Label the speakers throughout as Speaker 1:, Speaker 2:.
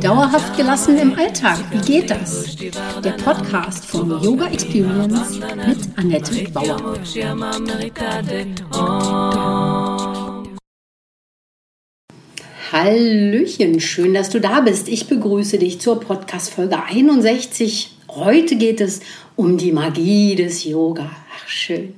Speaker 1: Dauerhaft gelassen im Alltag, wie geht das? Der Podcast von Yoga Experience mit Annette Bauer. Hallöchen, schön, dass du da bist. Ich begrüße dich zur Podcast Folge 61. Heute geht es um die Magie des Yoga. Ach, schön.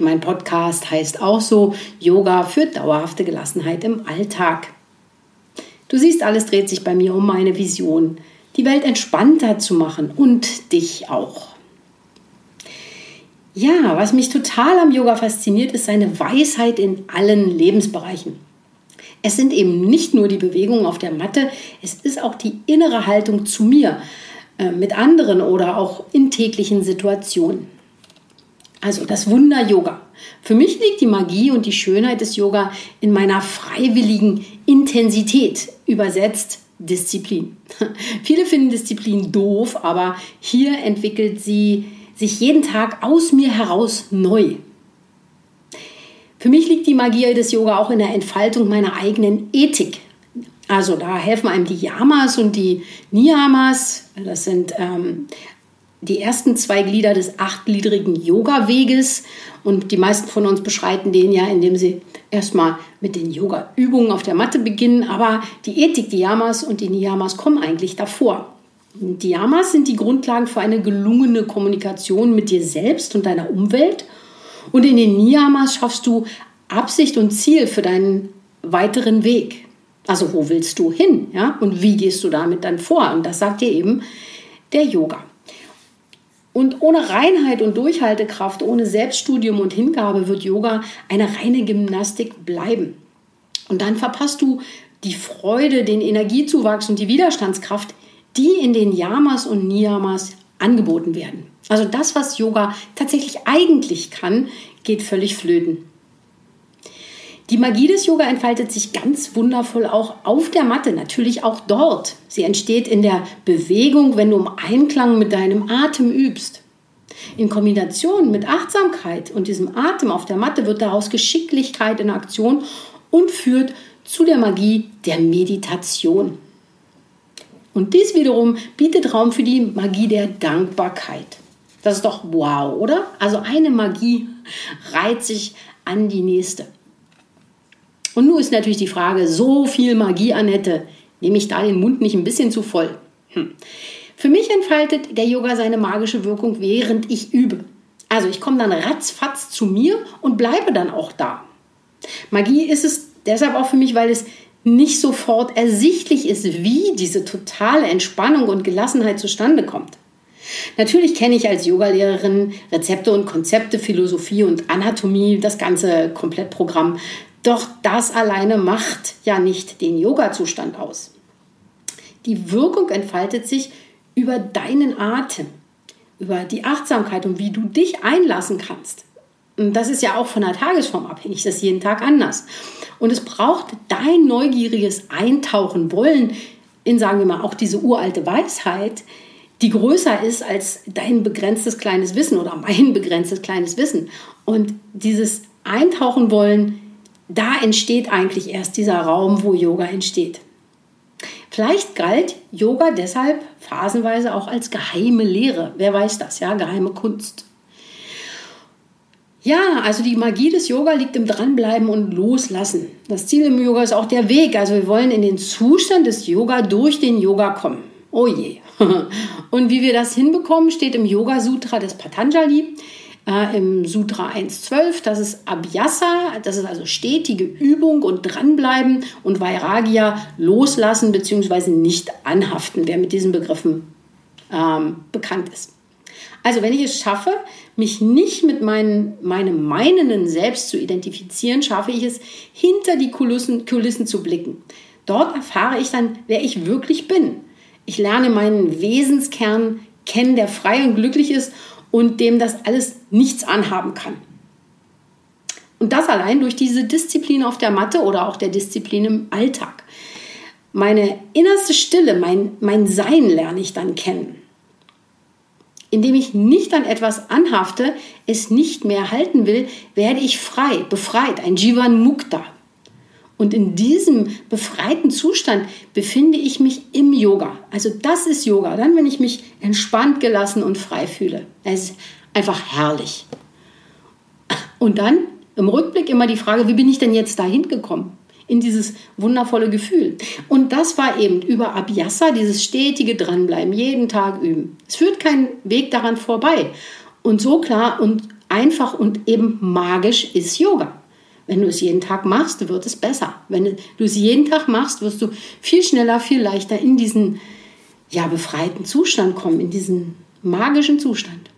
Speaker 1: Mein Podcast heißt auch so Yoga für dauerhafte Gelassenheit im Alltag. Du siehst, alles dreht sich bei mir um meine Vision, die Welt entspannter zu machen und dich auch. Ja, was mich total am Yoga fasziniert, ist seine Weisheit in allen Lebensbereichen. Es sind eben nicht nur die Bewegungen auf der Matte, es ist auch die innere Haltung zu mir, äh, mit anderen oder auch in täglichen Situationen. Also das Wunder Yoga. Für mich liegt die Magie und die Schönheit des Yoga in meiner freiwilligen Intensität, übersetzt Disziplin. Viele finden Disziplin doof, aber hier entwickelt sie sich jeden Tag aus mir heraus neu. Für mich liegt die Magie des Yoga auch in der Entfaltung meiner eigenen Ethik. Also da helfen einem die Yamas und die Niyamas. Das sind ähm, die ersten zwei Glieder des achtgliedrigen Yoga-Weges. Und die meisten von uns beschreiten den ja, indem sie erstmal mit den Yoga-Übungen auf der Matte beginnen. Aber die Ethik, die Yamas und die Niyamas kommen eigentlich davor. Die Yamas sind die Grundlagen für eine gelungene Kommunikation mit dir selbst und deiner Umwelt. Und in den Niyamas schaffst du Absicht und Ziel für deinen weiteren Weg. Also wo willst du hin? Ja? Und wie gehst du damit dann vor? Und das sagt dir eben der Yoga. Und ohne Reinheit und Durchhaltekraft, ohne Selbststudium und Hingabe wird Yoga eine reine Gymnastik bleiben. Und dann verpasst du die Freude, den Energiezuwachs und die Widerstandskraft, die in den Yamas und Niyamas angeboten werden. Also das, was Yoga tatsächlich eigentlich kann, geht völlig flöten. Die Magie des Yoga entfaltet sich ganz wundervoll auch auf der Matte, natürlich auch dort. Sie entsteht in der Bewegung, wenn du im Einklang mit deinem Atem übst. In Kombination mit Achtsamkeit und diesem Atem auf der Matte wird daraus Geschicklichkeit in Aktion und führt zu der Magie der Meditation. Und dies wiederum bietet Raum für die Magie der Dankbarkeit. Das ist doch wow, oder? Also eine Magie reiht sich an die nächste. Und nun ist natürlich die Frage, so viel Magie, Annette, nehme ich da den Mund nicht ein bisschen zu voll? Hm. Für mich entfaltet der Yoga seine magische Wirkung, während ich übe. Also ich komme dann ratzfatz zu mir und bleibe dann auch da. Magie ist es deshalb auch für mich, weil es nicht sofort ersichtlich ist, wie diese totale Entspannung und Gelassenheit zustande kommt. Natürlich kenne ich als Yogalehrerin Rezepte und Konzepte, Philosophie und Anatomie, das ganze Komplettprogramm. Doch das alleine macht ja nicht den Yoga-Zustand aus. Die Wirkung entfaltet sich über deinen Atem, über die Achtsamkeit und wie du dich einlassen kannst. Und das ist ja auch von der Tagesform abhängig, das ist jeden Tag anders. Und es braucht dein neugieriges Eintauchen wollen in, sagen wir mal, auch diese uralte Weisheit, die größer ist als dein begrenztes kleines Wissen oder mein begrenztes kleines Wissen. Und dieses Eintauchen wollen da entsteht eigentlich erst dieser Raum, wo Yoga entsteht. Vielleicht galt Yoga deshalb phasenweise auch als geheime Lehre. Wer weiß das, ja, geheime Kunst. Ja, also die Magie des Yoga liegt im Dranbleiben und Loslassen. Das Ziel im Yoga ist auch der Weg. Also wir wollen in den Zustand des Yoga durch den Yoga kommen. Oh je. Und wie wir das hinbekommen, steht im Yoga Sutra des Patanjali im Sutra 1.12. Das ist Abhyasa, das ist also stetige Übung und dranbleiben und Vairagya loslassen bzw. nicht anhaften, wer mit diesen Begriffen ähm, bekannt ist. Also wenn ich es schaffe, mich nicht mit meinen, meinem meinenden Selbst zu identifizieren, schaffe ich es, hinter die Kulissen, Kulissen zu blicken. Dort erfahre ich dann, wer ich wirklich bin. Ich lerne meinen Wesenskern kennen, der frei und glücklich ist und dem das alles nichts anhaben kann. Und das allein durch diese Disziplin auf der Matte oder auch der Disziplin im Alltag. Meine innerste Stille, mein, mein Sein lerne ich dann kennen. Indem ich nicht an etwas anhafte, es nicht mehr halten will, werde ich frei, befreit, ein Jivan Mukta. Und in diesem befreiten Zustand befinde ich mich im Yoga. Also das ist Yoga. Dann, wenn ich mich entspannt, gelassen und frei fühle. Es ist einfach herrlich. Und dann im Rückblick immer die Frage, wie bin ich denn jetzt dahin gekommen? In dieses wundervolle Gefühl. Und das war eben über Abhyasa, dieses stetige Dranbleiben, jeden Tag üben. Es führt kein Weg daran vorbei. Und so klar und einfach und eben magisch ist Yoga. Wenn du es jeden Tag machst, wird es besser. Wenn du es jeden Tag machst, wirst du viel schneller, viel leichter in diesen ja, befreiten Zustand kommen, in diesen magischen Zustand.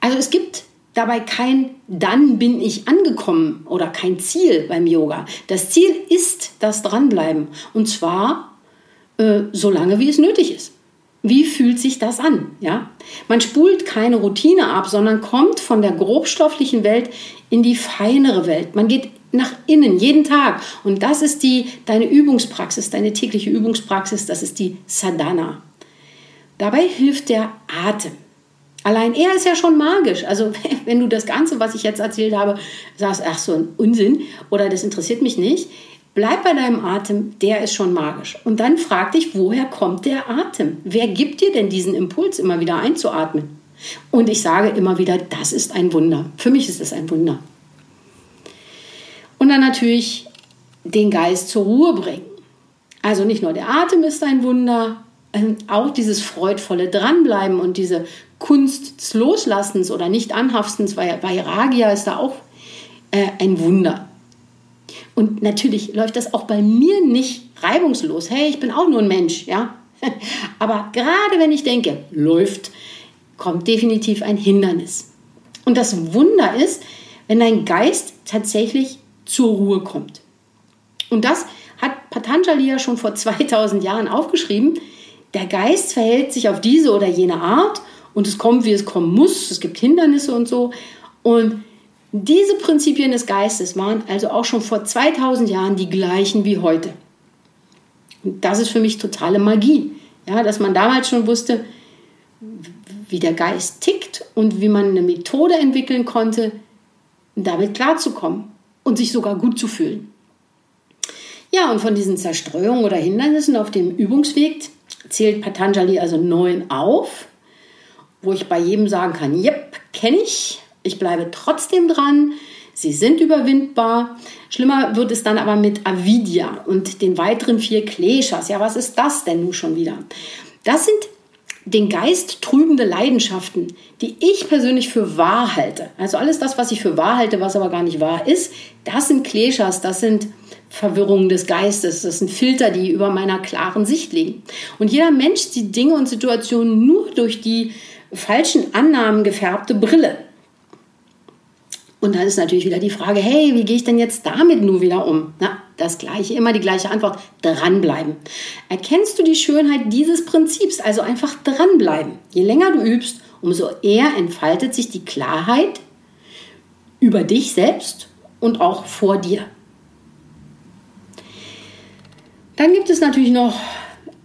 Speaker 1: Also es gibt dabei kein dann bin ich angekommen oder kein Ziel beim Yoga. Das Ziel ist das Dranbleiben und zwar äh, so lange, wie es nötig ist. Wie fühlt sich das an? Ja? Man spult keine Routine ab, sondern kommt von der grobstofflichen Welt in die feinere Welt. Man geht nach innen jeden Tag und das ist die deine Übungspraxis, deine tägliche Übungspraxis, das ist die Sadhana. Dabei hilft der Atem. Allein er ist ja schon magisch. Also wenn du das Ganze, was ich jetzt erzählt habe, sagst, ach so ein Unsinn oder das interessiert mich nicht, Bleib bei deinem Atem, der ist schon magisch. Und dann frag dich, woher kommt der Atem? Wer gibt dir denn diesen Impuls, immer wieder einzuatmen? Und ich sage immer wieder, das ist ein Wunder. Für mich ist es ein Wunder. Und dann natürlich den Geist zur Ruhe bringen. Also nicht nur der Atem ist ein Wunder, ähm, auch dieses freudvolle Dranbleiben und diese Kunst des Loslassens oder nicht anhaftens, weil Vairagya ist da auch äh, ein Wunder. Und natürlich läuft das auch bei mir nicht reibungslos. Hey, ich bin auch nur ein Mensch, ja. Aber gerade wenn ich denke, läuft, kommt definitiv ein Hindernis. Und das Wunder ist, wenn dein Geist tatsächlich zur Ruhe kommt. Und das hat Patanjali ja schon vor 2000 Jahren aufgeschrieben. Der Geist verhält sich auf diese oder jene Art und es kommt, wie es kommen muss. Es gibt Hindernisse und so. Und diese Prinzipien des Geistes waren also auch schon vor 2000 Jahren die gleichen wie heute. Und das ist für mich totale Magie, ja, dass man damals schon wusste, wie der Geist tickt und wie man eine Methode entwickeln konnte, damit klarzukommen und sich sogar gut zu fühlen. Ja, und von diesen Zerstreuungen oder Hindernissen auf dem Übungsweg zählt Patanjali also neun auf, wo ich bei jedem sagen kann, yep, kenne ich, ich bleibe trotzdem dran. Sie sind überwindbar. Schlimmer wird es dann aber mit Avidya und den weiteren vier Kleshas. Ja, was ist das denn nun schon wieder? Das sind den Geist trübende Leidenschaften, die ich persönlich für wahr halte. Also alles das, was ich für wahr halte, was aber gar nicht wahr ist, das sind Kleshas, das sind Verwirrungen des Geistes, das sind Filter, die über meiner klaren Sicht liegen. Und jeder Mensch sieht Dinge und Situationen nur durch die falschen Annahmen gefärbte Brille. Und dann ist natürlich wieder die Frage, hey, wie gehe ich denn jetzt damit nun wieder um? Na, das gleiche, immer die gleiche Antwort, dranbleiben. Erkennst du die Schönheit dieses Prinzips, also einfach dranbleiben. Je länger du übst, umso eher entfaltet sich die Klarheit über dich selbst und auch vor dir. Dann gibt es natürlich noch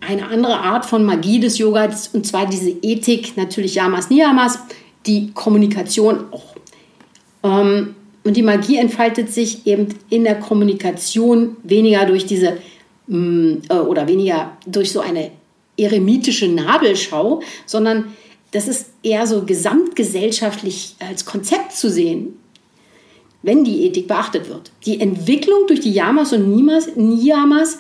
Speaker 1: eine andere Art von Magie des Yoga, und zwar diese Ethik, natürlich Yamas, Niyamas, die Kommunikation auch und die Magie entfaltet sich eben in der Kommunikation weniger durch diese mm, äh, oder weniger durch so eine eremitische Nabelschau, sondern das ist eher so gesamtgesellschaftlich als Konzept zu sehen, wenn die Ethik beachtet wird. Die Entwicklung durch die Yamas und Niyamas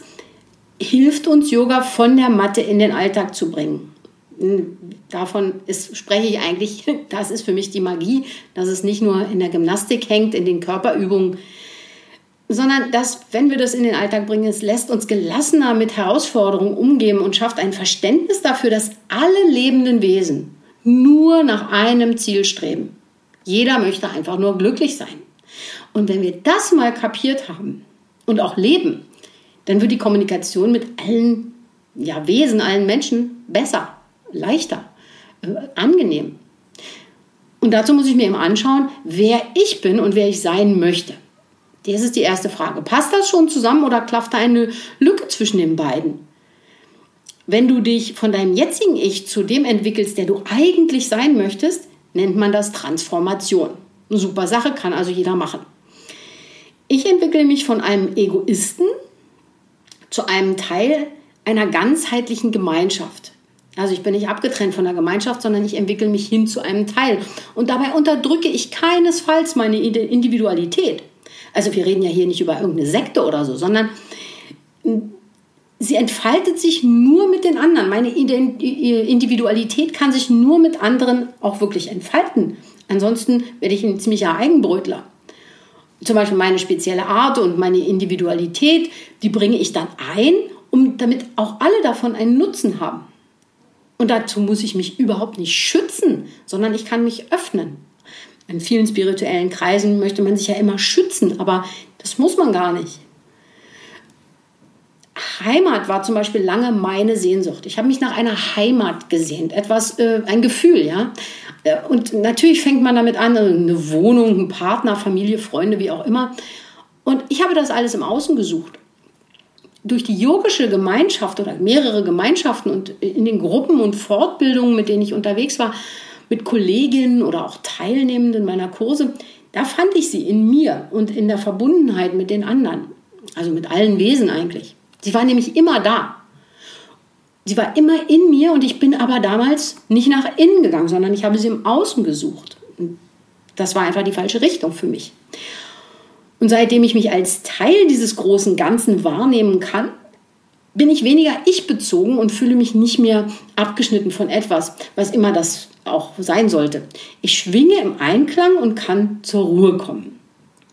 Speaker 1: hilft uns, Yoga von der Matte in den Alltag zu bringen davon ist, spreche ich eigentlich, das ist für mich die Magie, dass es nicht nur in der Gymnastik hängt, in den Körperübungen, sondern dass, wenn wir das in den Alltag bringen, es lässt uns gelassener mit Herausforderungen umgehen und schafft ein Verständnis dafür, dass alle lebenden Wesen nur nach einem Ziel streben. Jeder möchte einfach nur glücklich sein. Und wenn wir das mal kapiert haben und auch leben, dann wird die Kommunikation mit allen ja, Wesen, allen Menschen besser, leichter, äh, angenehm. Und dazu muss ich mir eben anschauen, wer ich bin und wer ich sein möchte. Das ist die erste Frage. Passt das schon zusammen oder klafft da eine Lücke zwischen den beiden? Wenn du dich von deinem jetzigen Ich zu dem entwickelst, der du eigentlich sein möchtest, nennt man das Transformation. Eine super Sache, kann also jeder machen. Ich entwickle mich von einem Egoisten zu einem Teil einer ganzheitlichen Gemeinschaft. Also ich bin nicht abgetrennt von der Gemeinschaft, sondern ich entwickle mich hin zu einem Teil. Und dabei unterdrücke ich keinesfalls meine Individualität. Also wir reden ja hier nicht über irgendeine Sekte oder so, sondern sie entfaltet sich nur mit den anderen. Meine Individualität kann sich nur mit anderen auch wirklich entfalten. Ansonsten werde ich ein ziemlicher Eigenbrötler. Zum Beispiel meine spezielle Art und meine Individualität, die bringe ich dann ein, um damit auch alle davon einen Nutzen haben. Und dazu muss ich mich überhaupt nicht schützen, sondern ich kann mich öffnen. In vielen spirituellen Kreisen möchte man sich ja immer schützen, aber das muss man gar nicht. Heimat war zum Beispiel lange meine Sehnsucht. Ich habe mich nach einer Heimat gesehnt, etwas, äh, ein Gefühl, ja. Äh, und natürlich fängt man damit an, eine Wohnung, ein Partner, Familie, Freunde, wie auch immer. Und ich habe das alles im Außen gesucht. Durch die yogische Gemeinschaft oder mehrere Gemeinschaften und in den Gruppen und Fortbildungen, mit denen ich unterwegs war, mit Kolleginnen oder auch Teilnehmenden meiner Kurse, da fand ich sie in mir und in der Verbundenheit mit den anderen. Also mit allen Wesen eigentlich. Sie war nämlich immer da. Sie war immer in mir und ich bin aber damals nicht nach innen gegangen, sondern ich habe sie im Außen gesucht. Das war einfach die falsche Richtung für mich. Und seitdem ich mich als Teil dieses großen Ganzen wahrnehmen kann, bin ich weniger ich bezogen und fühle mich nicht mehr abgeschnitten von etwas, was immer das auch sein sollte. Ich schwinge im Einklang und kann zur Ruhe kommen.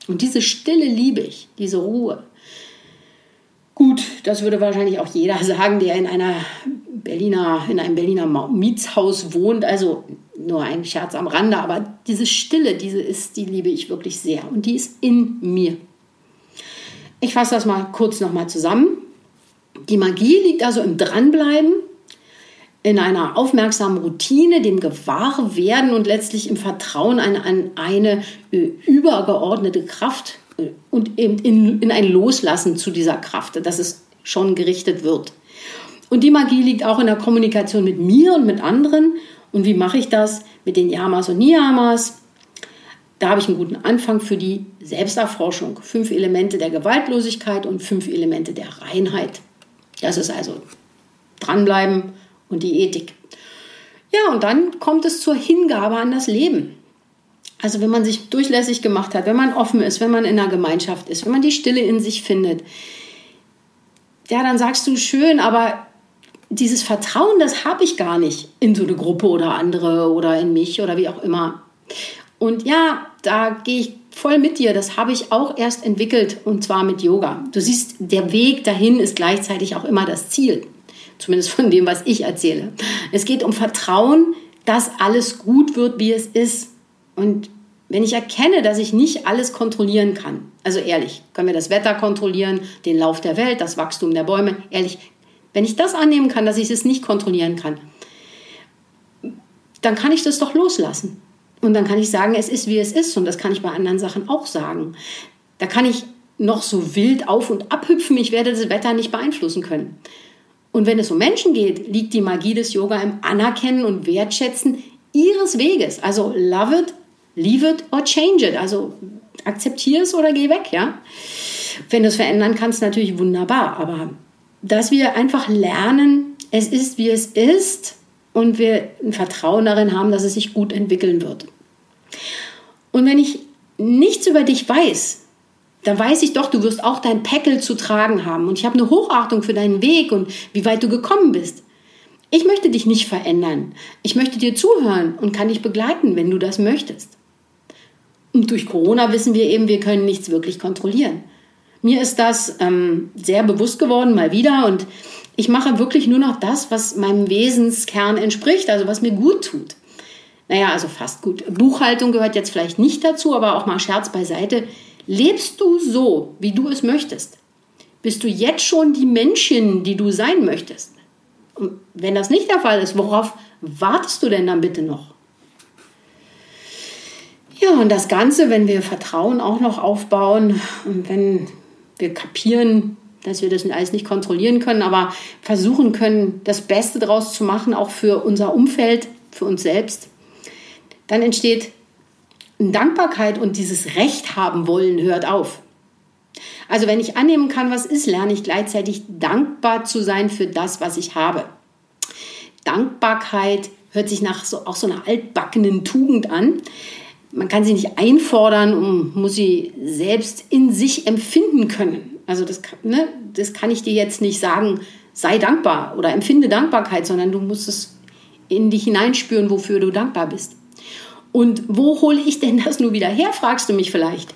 Speaker 1: Und diese Stille liebe ich, diese Ruhe. Gut, das würde wahrscheinlich auch jeder sagen, der in einer Berliner, in einem Berliner Mietshaus wohnt. Also nur ein Scherz am Rande, aber diese Stille, diese ist, die liebe ich wirklich sehr und die ist in mir. Ich fasse das mal kurz nochmal zusammen. Die Magie liegt also im Dranbleiben, in einer aufmerksamen Routine, dem Gewahrwerden und letztlich im Vertrauen an, an eine äh, übergeordnete Kraft, und eben in, in ein Loslassen zu dieser Kraft, dass es schon gerichtet wird. Und die Magie liegt auch in der Kommunikation mit mir und mit anderen. Und wie mache ich das? Mit den Yamas und Niyamas. Da habe ich einen guten Anfang für die Selbsterforschung. Fünf Elemente der Gewaltlosigkeit und fünf Elemente der Reinheit. Das ist also dranbleiben und die Ethik. Ja, und dann kommt es zur Hingabe an das Leben. Also wenn man sich durchlässig gemacht hat, wenn man offen ist, wenn man in einer Gemeinschaft ist, wenn man die Stille in sich findet, ja, dann sagst du schön, aber dieses Vertrauen, das habe ich gar nicht in so eine Gruppe oder andere oder in mich oder wie auch immer. Und ja, da gehe ich voll mit dir. Das habe ich auch erst entwickelt und zwar mit Yoga. Du siehst, der Weg dahin ist gleichzeitig auch immer das Ziel. Zumindest von dem, was ich erzähle. Es geht um Vertrauen, dass alles gut wird, wie es ist. Und wenn ich erkenne, dass ich nicht alles kontrollieren kann, also ehrlich, können wir das Wetter kontrollieren, den Lauf der Welt, das Wachstum der Bäume, ehrlich, wenn ich das annehmen kann, dass ich es nicht kontrollieren kann, dann kann ich das doch loslassen. Und dann kann ich sagen, es ist wie es ist. Und das kann ich bei anderen Sachen auch sagen. Da kann ich noch so wild auf und abhüpfen, ich werde das Wetter nicht beeinflussen können. Und wenn es um Menschen geht, liegt die Magie des Yoga im Anerkennen und Wertschätzen ihres Weges. Also love it, leave it or change it. Also akzeptiere es oder geh weg, ja. Wenn du es verändern kannst, natürlich wunderbar. Aber dass wir einfach lernen, es ist wie es ist und wir ein Vertrauen darin haben, dass es sich gut entwickeln wird. Und wenn ich nichts über dich weiß, dann weiß ich doch, du wirst auch dein Päckel zu tragen haben. Und ich habe eine Hochachtung für deinen Weg und wie weit du gekommen bist. Ich möchte dich nicht verändern. Ich möchte dir zuhören und kann dich begleiten, wenn du das möchtest. Und durch Corona wissen wir eben, wir können nichts wirklich kontrollieren. Mir ist das ähm, sehr bewusst geworden, mal wieder. Und ich mache wirklich nur noch das, was meinem Wesenskern entspricht, also was mir gut tut. Naja, also fast gut. Buchhaltung gehört jetzt vielleicht nicht dazu, aber auch mal Scherz beiseite. Lebst du so, wie du es möchtest? Bist du jetzt schon die Menschin, die du sein möchtest? Und wenn das nicht der Fall ist, worauf wartest du denn dann bitte noch? Ja, und das Ganze, wenn wir Vertrauen auch noch aufbauen und wenn wir kapieren, dass wir das alles nicht kontrollieren können, aber versuchen können, das Beste daraus zu machen, auch für unser Umfeld, für uns selbst, dann entsteht Dankbarkeit und dieses Recht haben wollen hört auf. Also wenn ich annehmen kann, was ist, lerne ich gleichzeitig dankbar zu sein für das, was ich habe. Dankbarkeit hört sich nach so, auch so einer altbackenen Tugend an. Man kann sie nicht einfordern und muss sie selbst in sich empfinden können. Also das, ne, das kann ich dir jetzt nicht sagen, sei dankbar oder empfinde Dankbarkeit, sondern du musst es in dich hineinspüren, wofür du dankbar bist. Und wo hole ich denn das nur wieder her, fragst du mich vielleicht.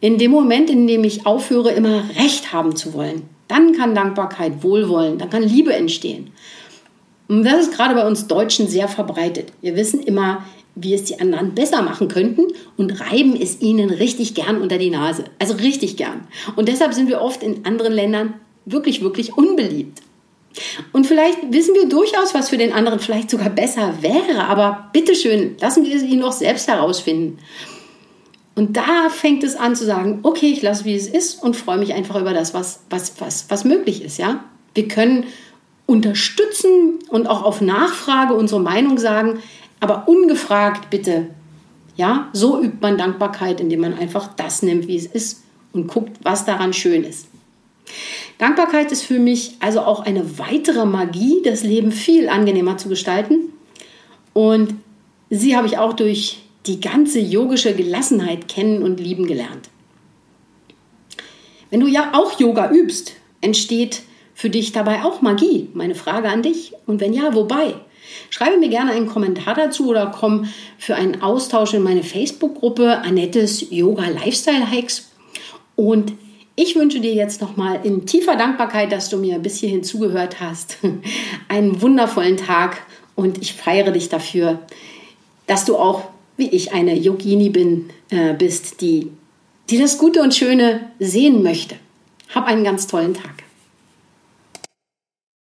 Speaker 1: In dem Moment, in dem ich aufhöre, immer Recht haben zu wollen, dann kann Dankbarkeit, Wohlwollen, dann kann Liebe entstehen. Und das ist gerade bei uns Deutschen sehr verbreitet. Wir wissen immer, wie es die anderen besser machen könnten und reiben es ihnen richtig gern unter die Nase. Also richtig gern. Und deshalb sind wir oft in anderen Ländern wirklich, wirklich unbeliebt. Und vielleicht wissen wir durchaus, was für den anderen vielleicht sogar besser wäre, aber bitteschön, lassen wir es ihn doch selbst herausfinden. Und da fängt es an zu sagen, okay, ich lasse, wie es ist und freue mich einfach über das, was, was, was, was möglich ist. Ja? Wir können unterstützen und auch auf Nachfrage unsere Meinung sagen, aber ungefragt bitte. Ja, so übt man Dankbarkeit, indem man einfach das nimmt, wie es ist und guckt, was daran schön ist. Dankbarkeit ist für mich also auch eine weitere Magie, das Leben viel angenehmer zu gestalten. Und sie habe ich auch durch die ganze yogische Gelassenheit kennen und lieben gelernt. Wenn du ja auch Yoga übst, entsteht für dich dabei auch Magie? Meine Frage an dich. Und wenn ja, wobei? Schreibe mir gerne einen Kommentar dazu oder komm für einen Austausch in meine Facebook-Gruppe Annettes Yoga Lifestyle Hacks. Und ich wünsche dir jetzt nochmal in tiefer Dankbarkeit, dass du mir bis hierhin zugehört hast, einen wundervollen Tag und ich feiere dich dafür, dass du auch wie ich eine Yogini bin, äh, bist, die, die das Gute und Schöne sehen möchte. Hab einen ganz tollen Tag.